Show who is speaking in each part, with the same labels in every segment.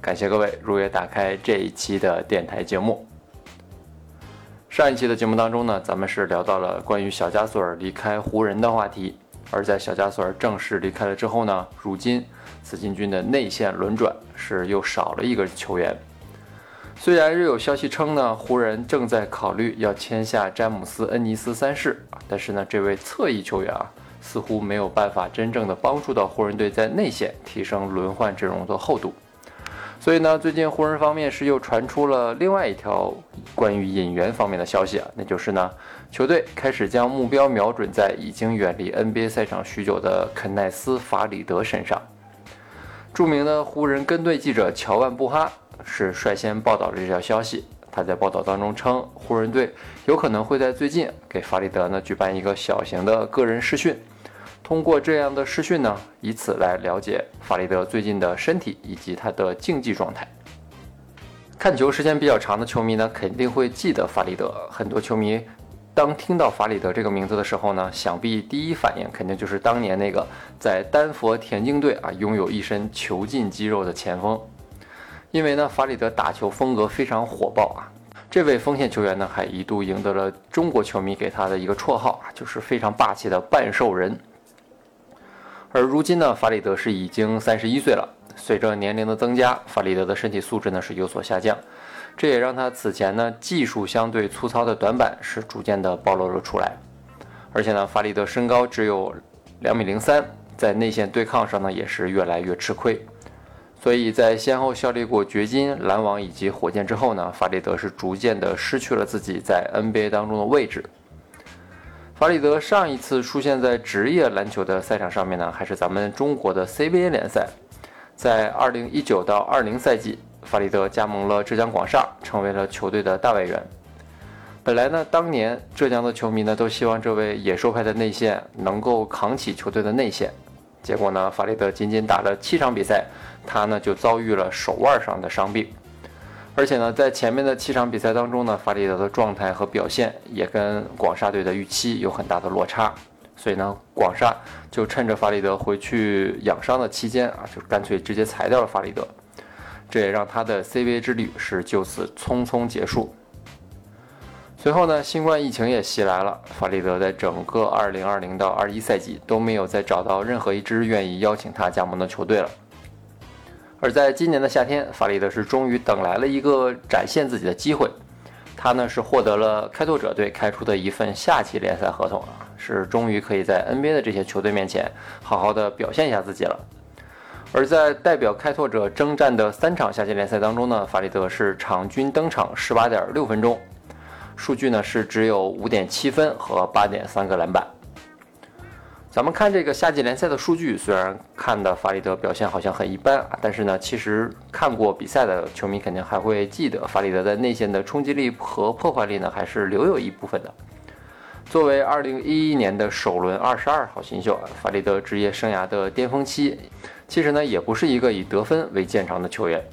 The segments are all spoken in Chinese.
Speaker 1: 感谢各位如约打开这一期的电台节目。上一期的节目当中呢，咱们是聊到了关于小加索尔离开湖人的话题。而在小加索尔正式离开了之后呢，如今紫金军的内线轮转是又少了一个球员。虽然日有消息称呢，湖人正在考虑要签下詹姆斯·恩尼斯三世，但是呢，这位侧翼球员啊，似乎没有办法真正的帮助到湖人队在内线提升轮换阵容的厚度。所以呢，最近湖人方面是又传出了另外一条关于引援方面的消息啊，那就是呢，球队开始将目标瞄准在已经远离 NBA 赛场许久的肯奈斯·法里德身上。著名的湖人跟队记者乔万·布哈是率先报道了这条消息。他在报道当中称，湖人队有可能会在最近给法里德呢举办一个小型的个人试训。通过这样的试训呢，以此来了解法里德最近的身体以及他的竞技状态。看球时间比较长的球迷呢，肯定会记得法里德。很多球迷当听到法里德这个名字的时候呢，想必第一反应肯定就是当年那个在丹佛田径队啊拥有一身球劲肌肉的前锋。因为呢，法里德打球风格非常火爆啊，这位锋线球员呢，还一度赢得了中国球迷给他的一个绰号啊，就是非常霸气的半兽人。而如今呢，法里德是已经三十一岁了。随着年龄的增加，法里德的身体素质呢是有所下降，这也让他此前呢技术相对粗糙的短板是逐渐的暴露了出来。而且呢，法里德身高只有两米零三，在内线对抗上呢也是越来越吃亏。所以在先后效力过掘金、篮网以及火箭之后呢，法里德是逐渐的失去了自己在 NBA 当中的位置。法里德上一次出现在职业篮球的赛场上面呢，还是咱们中国的 CBA 联赛。在2019到20赛季，法里德加盟了浙江广厦，成为了球队的大外援。本来呢，当年浙江的球迷呢都希望这位野兽派的内线能够扛起球队的内线。结果呢，法里德仅仅打了七场比赛，他呢就遭遇了手腕上的伤病。而且呢，在前面的七场比赛当中呢，法里德的状态和表现也跟广厦队的预期有很大的落差，所以呢，广厦就趁着法里德回去养伤的期间啊，就干脆直接裁掉了法里德，这也让他的 CBA 之旅是就此匆匆结束。随后呢，新冠疫情也袭来了，法里德在整个2020到21赛季都没有再找到任何一支愿意邀请他加盟的球队了。而在今年的夏天，法里德是终于等来了一个展现自己的机会。他呢是获得了开拓者队开出的一份夏季联赛合同啊，是终于可以在 NBA 的这些球队面前好好的表现一下自己了。而在代表开拓者征战的三场夏季联赛当中呢，法里德是场均登场十八点六分钟，数据呢是只有五点七分和八点三个篮板。咱们看这个夏季联赛的数据，虽然看的法里德表现好像很一般啊，但是呢，其实看过比赛的球迷肯定还会记得，法里德在内线的冲击力和破坏力呢，还是留有一部分的。作为2011年的首轮22号新秀，法里德职业生涯的巅峰期，其实呢，也不是一个以得分为见长的球员。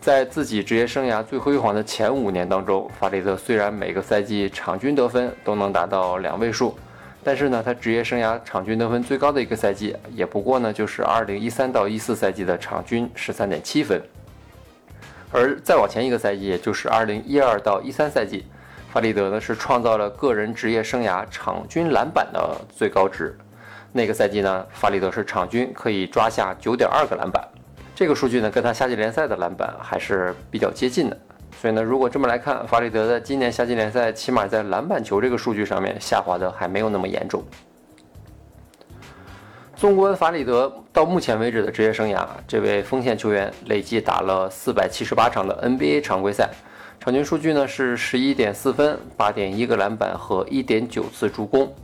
Speaker 1: 在自己职业生涯最辉煌的前五年当中，法里德虽然每个赛季场均得分都能达到两位数。但是呢，他职业生涯场均得分最高的一个赛季，也不过呢就是二零一三到一四赛季的场均十三点七分。而再往前一个赛季，也就是二零一二到一三赛季，法里德呢是创造了个人职业生涯场均篮板的最高值。那个赛季呢，法里德是场均可以抓下九点二个篮板，这个数据呢跟他夏季联赛的篮板还是比较接近的。所以呢，如果这么来看，法里德在今年夏季联赛起码在篮板球这个数据上面下滑的还没有那么严重。纵观法里德到目前为止的职业生涯，这位锋线球员累计打了四百七十八场的 NBA 常规赛，场均数据呢是十一点四分、八点一个篮板和一点九次助攻，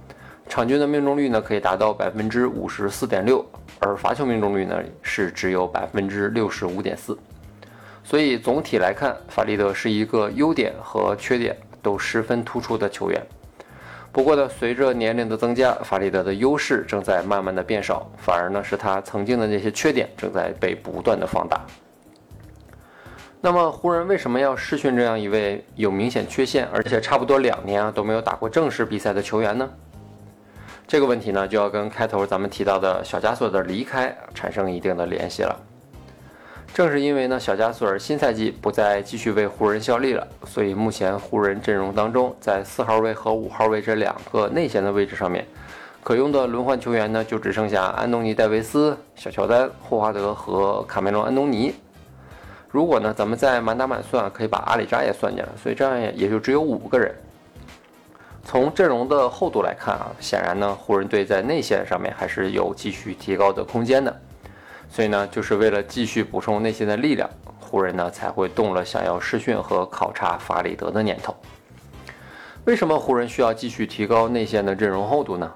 Speaker 1: 场均的命中率呢可以达到百分之五十四点六，而罚球命中率呢是只有百分之六十五点四。所以总体来看，法里德是一个优点和缺点都十分突出的球员。不过呢，随着年龄的增加，法里德的优势正在慢慢的变少，反而呢是他曾经的那些缺点正在被不断的放大。那么湖人为什么要试训这样一位有明显缺陷，而且差不多两年啊都没有打过正式比赛的球员呢？这个问题呢就要跟开头咱们提到的小加索的离开产生一定的联系了。正是因为呢，小加索尔新赛季不再继续为湖人效力了，所以目前湖人阵容当中，在四号位和五号位这两个内线的位置上面，可用的轮换球员呢，就只剩下安东尼·戴维斯、小乔丹、霍华德和卡梅隆·安东尼。如果呢，咱们再满打满算，可以把阿里扎也算进来，所以这样也就只有五个人。从阵容的厚度来看啊，显然呢，湖人队在内线上面还是有继续提高的空间的。所以呢，就是为了继续补充内线的力量，湖人呢才会动了想要试训和考察法里德的念头。为什么湖人需要继续提高内线的阵容厚度呢？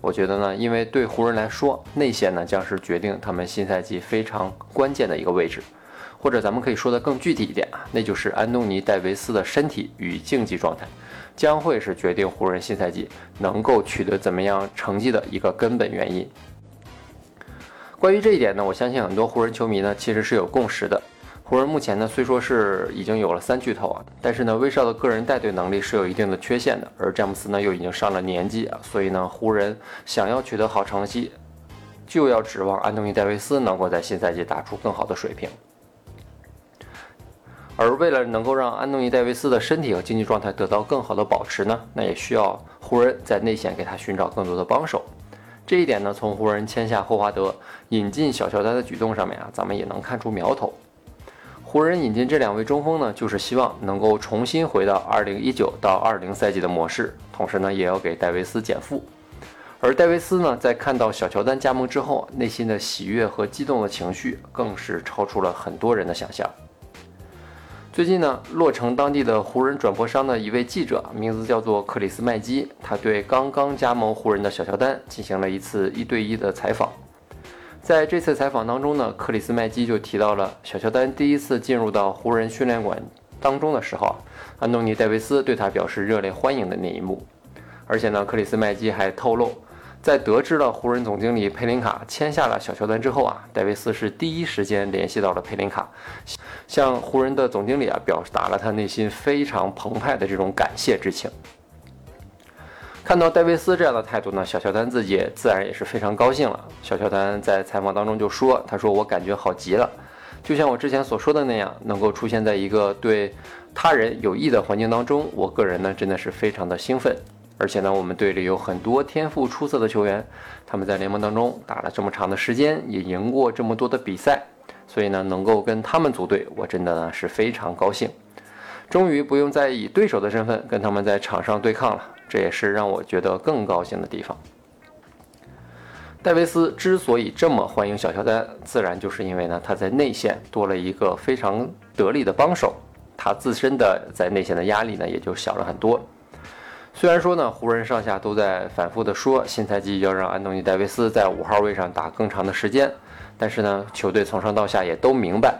Speaker 1: 我觉得呢，因为对湖人来说，内线呢将是决定他们新赛季非常关键的一个位置，或者咱们可以说的更具体一点啊，那就是安东尼戴维斯的身体与竞技状态，将会是决定湖人新赛季能够取得怎么样成绩的一个根本原因。关于这一点呢，我相信很多湖人球迷呢其实是有共识的。湖人目前呢虽说是已经有了三巨头啊，但是呢威少的个人带队能力是有一定的缺陷的，而詹姆斯呢又已经上了年纪啊，所以呢湖人想要取得好成绩，就要指望安东尼戴维斯能够在新赛季打出更好的水平。而为了能够让安东尼戴维斯的身体和竞技状态得到更好的保持呢，那也需要湖人在内线给他寻找更多的帮手。这一点呢，从湖人签下霍华德、引进小乔丹的举动上面啊，咱们也能看出苗头。湖人引进这两位中锋呢，就是希望能够重新回到2019到20赛季的模式，同时呢，也要给戴维斯减负。而戴维斯呢，在看到小乔丹加盟之后，内心的喜悦和激动的情绪，更是超出了很多人的想象。最近呢，洛城当地的湖人转播商的一位记者，名字叫做克里斯麦基，他对刚刚加盟湖人的小乔丹进行了一次一对一的采访。在这次采访当中呢，克里斯麦基就提到了小乔丹第一次进入到湖人训练馆当中的时候，安东尼戴维斯对他表示热烈欢迎的那一幕。而且呢，克里斯麦基还透露。在得知了湖人总经理佩林卡签下了小乔丹之后啊，戴维斯是第一时间联系到了佩林卡，向湖人的总经理啊表达了他内心非常澎湃的这种感谢之情。看到戴维斯这样的态度呢，小乔丹自己自然也是非常高兴了。小乔丹在采访当中就说：“他说我感觉好极了，就像我之前所说的那样，能够出现在一个对他人有益的环境当中，我个人呢真的是非常的兴奋。”而且呢，我们队里有很多天赋出色的球员，他们在联盟当中打了这么长的时间，也赢过这么多的比赛，所以呢，能够跟他们组队，我真的呢是非常高兴。终于不用再以对手的身份跟他们在场上对抗了，这也是让我觉得更高兴的地方。戴维斯之所以这么欢迎小乔丹，自然就是因为呢，他在内线多了一个非常得力的帮手，他自身的在内线的压力呢也就小了很多。虽然说呢，湖人上下都在反复的说新赛季要让安东尼·戴维斯在五号位上打更长的时间，但是呢，球队从上到下也都明白，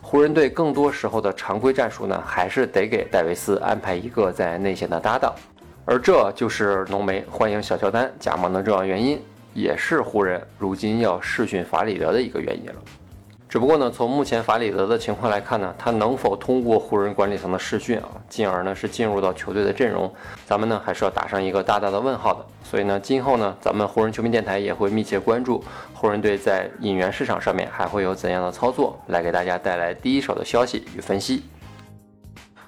Speaker 1: 湖人队更多时候的常规战术呢，还是得给戴维斯安排一个在内线的搭档，而这就是浓眉欢迎小乔丹加盟的重要原因，也是湖人如今要试训法里德的一个原因了。只不过呢，从目前法里德的情况来看呢，他能否通过湖人管理层的试训啊，进而呢是进入到球队的阵容，咱们呢还是要打上一个大大的问号的。所以呢，今后呢，咱们湖人球迷电台也会密切关注湖人队在引援市场上面还会有怎样的操作，来给大家带来第一手的消息与分析。